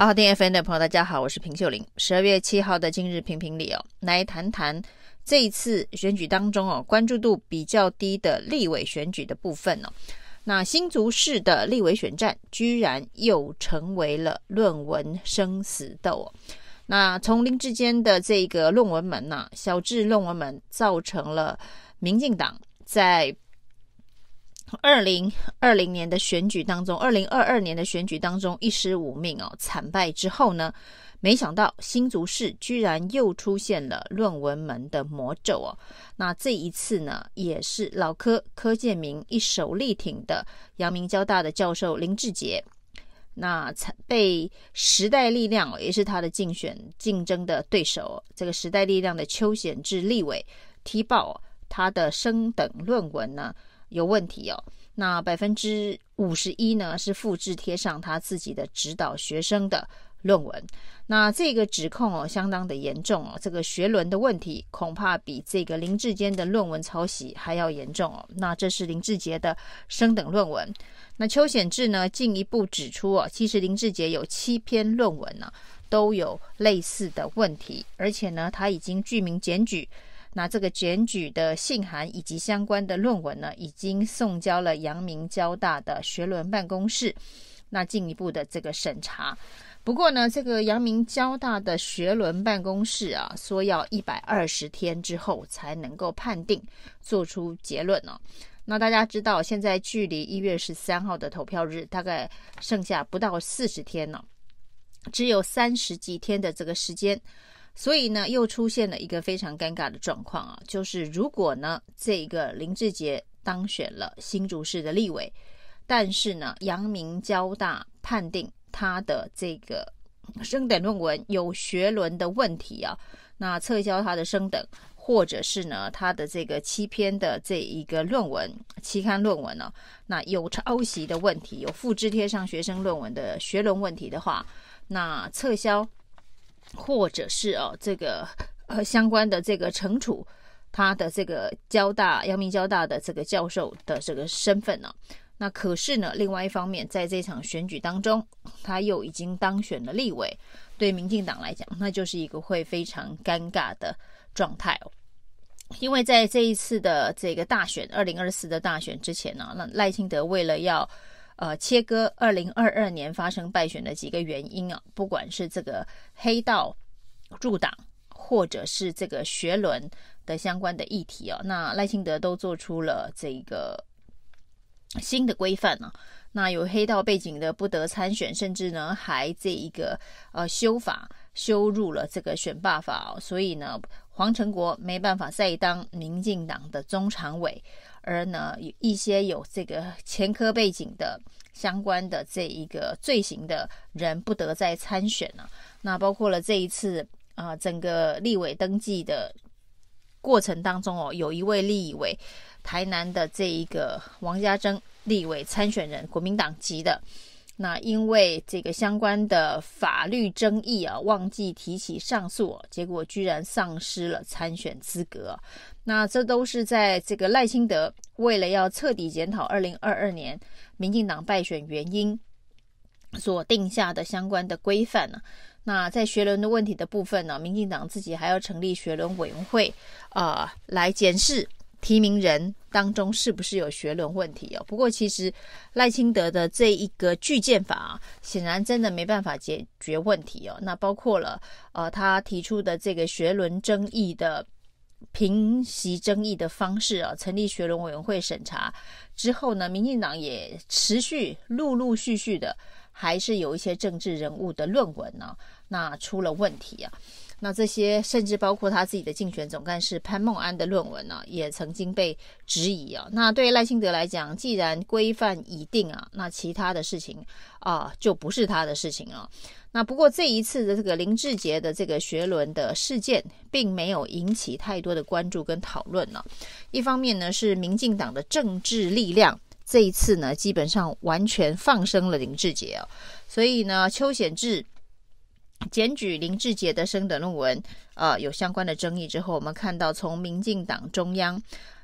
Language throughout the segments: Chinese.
好好听 FM 的朋友，大家好，我是平秀玲。十二月七号的今日评评理哦，来谈谈这一次选举当中哦，关注度比较低的立委选举的部分哦。那新竹市的立委选战，居然又成为了论文生死斗哦。那从林智坚的这个论文门呐，小智论文门，造成了民进党在。二零二零年的选举当中，二零二二年的选举当中一失五命哦，惨败之后呢，没想到新竹市居然又出现了论文门的魔咒哦。那这一次呢，也是老柯柯建铭一手力挺的阳明交大的教授林志杰，那被时代力量也是他的竞选竞争的对手，这个时代力量的邱显志立委踢爆他的升等论文呢。有问题哦，那百分之五十一呢是复制贴上他自己的指导学生的论文，那这个指控哦相当的严重哦，这个学伦的问题恐怕比这个林志坚的论文抄袭还要严重哦。那这是林志杰的升等论文，那邱显志呢进一步指出哦，其实林志杰有七篇论文呢都有类似的问题，而且呢他已经具名检举。那这个检举的信函以及相关的论文呢，已经送交了阳明交大的学伦办公室，那进一步的这个审查。不过呢，这个阳明交大的学伦办公室啊，说要一百二十天之后才能够判定，做出结论呢、那大家知道，现在距离一月十三号的投票日大概剩下不到四十天了，只有三十几天的这个时间。所以呢，又出现了一个非常尴尬的状况啊，就是如果呢，这个林志杰当选了新竹市的立委，但是呢，阳明交大判定他的这个升等论文有学伦的问题啊，那撤销他的升等，或者是呢，他的这个七篇的这一个论文期刊论文呢，那有抄袭的问题，有复制贴上学生论文的学伦问题的话，那撤销。或者是哦，这个呃相关的这个惩处他的这个交大阳明交大的这个教授的这个身份呢、那可是呢，另外一方面，在这场选举当中，他又已经当选了立委，对民进党来讲，那就是一个会非常尴尬的状态哦。因为在这一次的这个大选，二零二四的大选之前呢，那赖清德为了要呃，切割二零二二年发生败选的几个原因啊，不管是这个黑道入党，或者是这个学伦的相关的议题啊，那赖清德都做出了这个新的规范啊。那有黑道背景的不得参选，甚至呢还这一个呃修法修入了这个选罢法，所以呢黄成国没办法再当民进党的中常委。而呢，有一些有这个前科背景的相关的这一个罪行的人不得再参选了。那包括了这一次啊、整个立委登记的过程当中哦，有一位立委，台南的这一个王家珍立委参选人，国民党籍的。那因为这个相关的法律争议啊，忘记提起上诉，结果居然丧失了参选资格。那这都是在这个赖清德为了要彻底检讨二零二二年民进党败选原因所定下的相关的规范呢。那在学伦的问题的部分呢，民进党自己还要成立学伦委员会啊，来检视。提名人当中是不是有学伦问题哦？不过其实赖清德的这一个具宪法啊，显然真的没办法解决问题哦。那包括了呃，他提出的这个学伦争议的平息争议的方式啊，成立学伦委员会审查之后呢，民进党也持续陆陆续续的，还是有一些政治人物的论文呢，那出了问题啊。那这些甚至包括他自己的竞选总干事潘孟安的论文呢，也曾经被质疑啊。那对赖清德来讲，既然规范已定啊，那其他的事情啊就不是他的事情了。那不过这一次的这个林志杰的这个学伦的事件，并没有引起太多的关注跟讨论呢。一方面呢，是民进党的政治力量这一次呢，基本上完全放生了林志杰哦，所以呢，邱显智。检举林志杰的升等论文，呃，有相关的争议之后，我们看到从民进党中央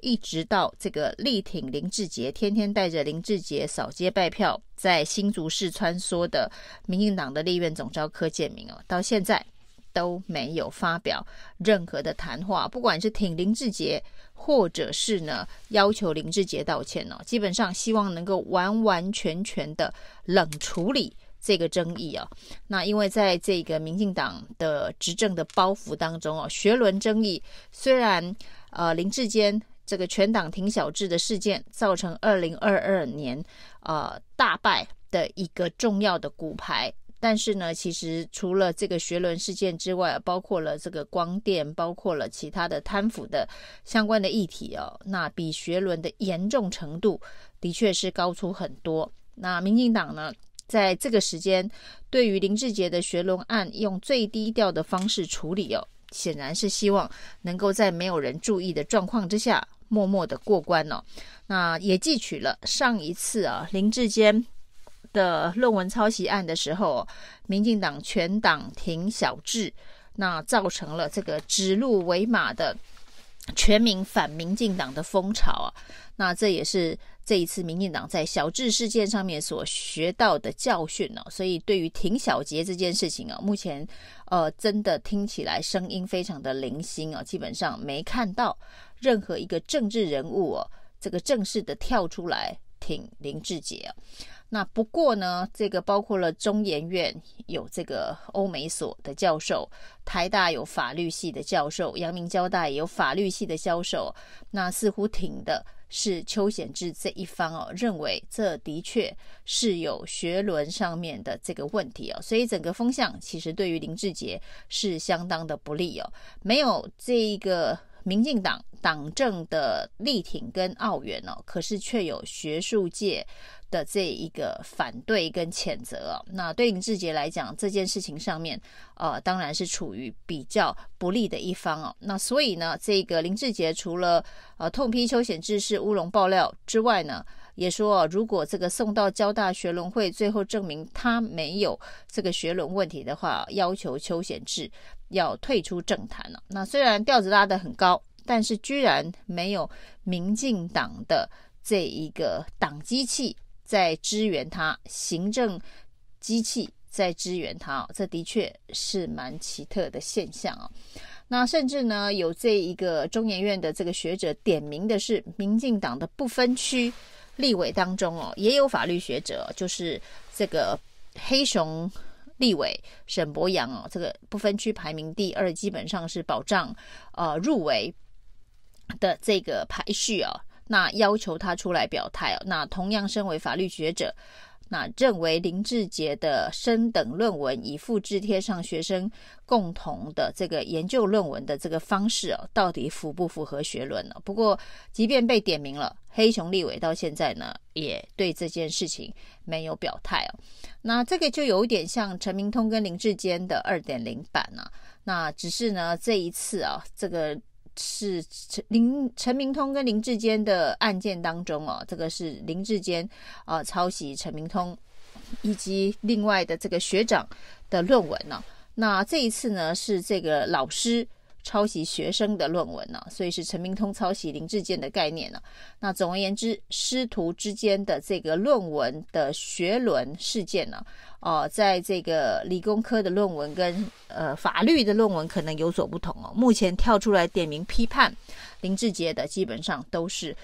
一直到这个力挺林志杰，天天带着林志杰扫街拜票，在新竹市穿梭的民进党的立院总召柯建铭哦，到现在都没有发表任何的谈话，不管是挺林志杰，或者是呢要求林志杰道歉哦，基本上希望能够完完全全的冷处理这个争议啊。那因为在这个民进党的执政的包袱当中哦，学伦争议虽然呃林志坚。这个全党挺小智的事件，造成二零二二年呃大败的一个重要的骨牌。但是呢，其实除了这个学伦事件之外，包括了这个光电，包括了其他的贪腐的相关的议题哦，那比学伦的严重程度的确是高出很多。那民进党呢，在这个时间对于林志杰的学伦案，用最低调的方式处理哦，显然是希望能够在没有人注意的状况之下。默默的过关哦，那也汲取了上一次啊林志坚的论文抄袭案的时候，民进党全党挺小智，那造成了这个指鹿为马的全民反民进党的风潮啊，那这也是这一次民进党在小智事件上面所学到的教训哦，所以对于挺小杰这件事情啊，目前呃真的听起来声音非常的零星啊，基本上没看到。任何一个政治人物哦，这个正式的跳出来挺林志杰啊。那不过呢，这个包括了中研院有这个欧美所的教授，台大有法律系的教授，阳明交大也有法律系的教授。那似乎挺的是邱显志这一方哦，认为这的确是有学伦上面的这个问题哦，所以整个风向其实对于林志杰是相当的不利哦，没有这一个。民进党党政的力挺跟奥援哦，可是却有学术界的这一个反对跟谴责哦。那对林志杰来讲，这件事情上面，呃，当然是处于比较不利的一方哦。那所以呢，这个林志杰除了呃痛批邱显智是乌龙爆料之外呢，也说如果这个送到交大学伦会，最后证明他没有这个学伦问题的话，要求邱显志。要退出政坛了。那虽然调子拉得很高，但是居然没有民进党的这一个党机器在支援他，行政机器在支援他，这的确是蛮奇特的现象啊。那甚至呢，有这一个中研院的这个学者点名的是，民进党的不分区立委当中哦，也有法律学者，就是这个黑熊。立委沈博阳哦，这个不分区排名第二，基本上是保障呃入围的这个排序哦。那要求他出来表态哦。那同样身为法律学者。那认为林志杰的升等论文以复制贴上学生共同的这个研究论文的这个方式哦，到底符不符合学伦呢？不过，即便被点名了，黑熊立委到现在呢，也对这件事情没有表态哦。那这个就有点像陈明通跟林志坚的二点零版啊。那只是呢，这一次啊，这个。是陈林陈明通跟林志坚的案件当中哦，这个是林志坚啊、抄袭陈明通以及另外的这个学长的论文呢、那这一次呢是这个老师抄袭学生的论文呢、所以是陈明通抄袭林志坚的概念呢、那总而言之，师徒之间的这个论文的学伦事件呢、哦。哦，在这个理工科的论文跟呃法律的论文可能有所不同哦。目前跳出来点名批判林志杰的，基本上都是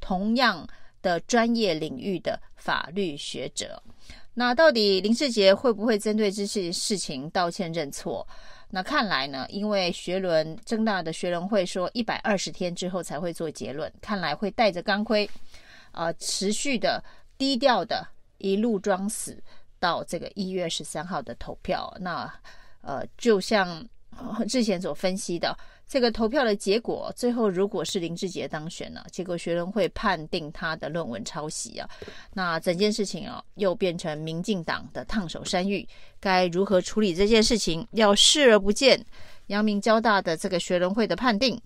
同样的专业领域的法律学者。那到底林志杰会不会针对这些事情道歉认错？那看来呢，因为学伦政大的学伦会说一百二十天之后才会做结论，看来会带着钢盔，呃，持续的低调的一路装死。到这个一月十三号的投票，那呃，就像之前所分析的，这个投票的结果，最后如果是林志杰当选了，结果学伦会判定他的论文抄袭啊，那整件事情啊，又变成民进党的烫手山芋，该如何处理这件事情？要视而不见阳明交大的这个学伦会的判定，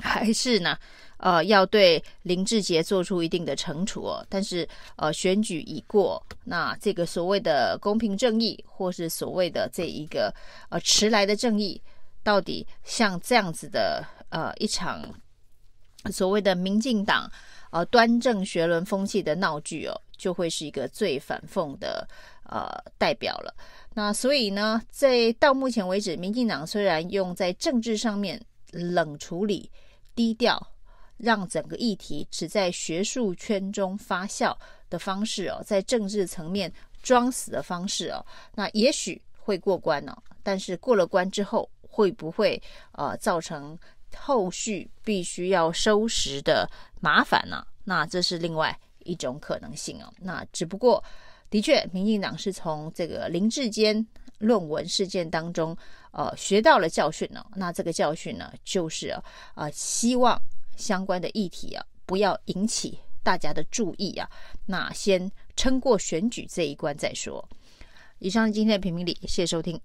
还是呢？呃，要对林志杰做出一定的惩处哦，但是呃，选举已过，那这个所谓的公平正义，或是所谓的这一个呃迟来的正义，到底像这样子的呃一场所谓的民进党呃端正学伦风气的闹剧哦，就会是一个最反讽的呃代表了。那所以呢，在到目前为止，民进党虽然用在政治上面冷处理、低调，让整个议题只在学术圈中发酵的方式哦，在政治层面装死的方式哦，那也许会过关、哦。但是过了关之后，会不会呃造成后续必须要收拾的麻烦呢？那这是另外一种可能性哦。那只不过。的确，民进党是从这个林志坚论文事件当中，呃，学到了教训呢。那这个教训呢，就是啊，呃，希望相关的议题啊，不要引起大家的注意啊。那先撑过选举这一关再说。以上今天的评评理，谢谢收听。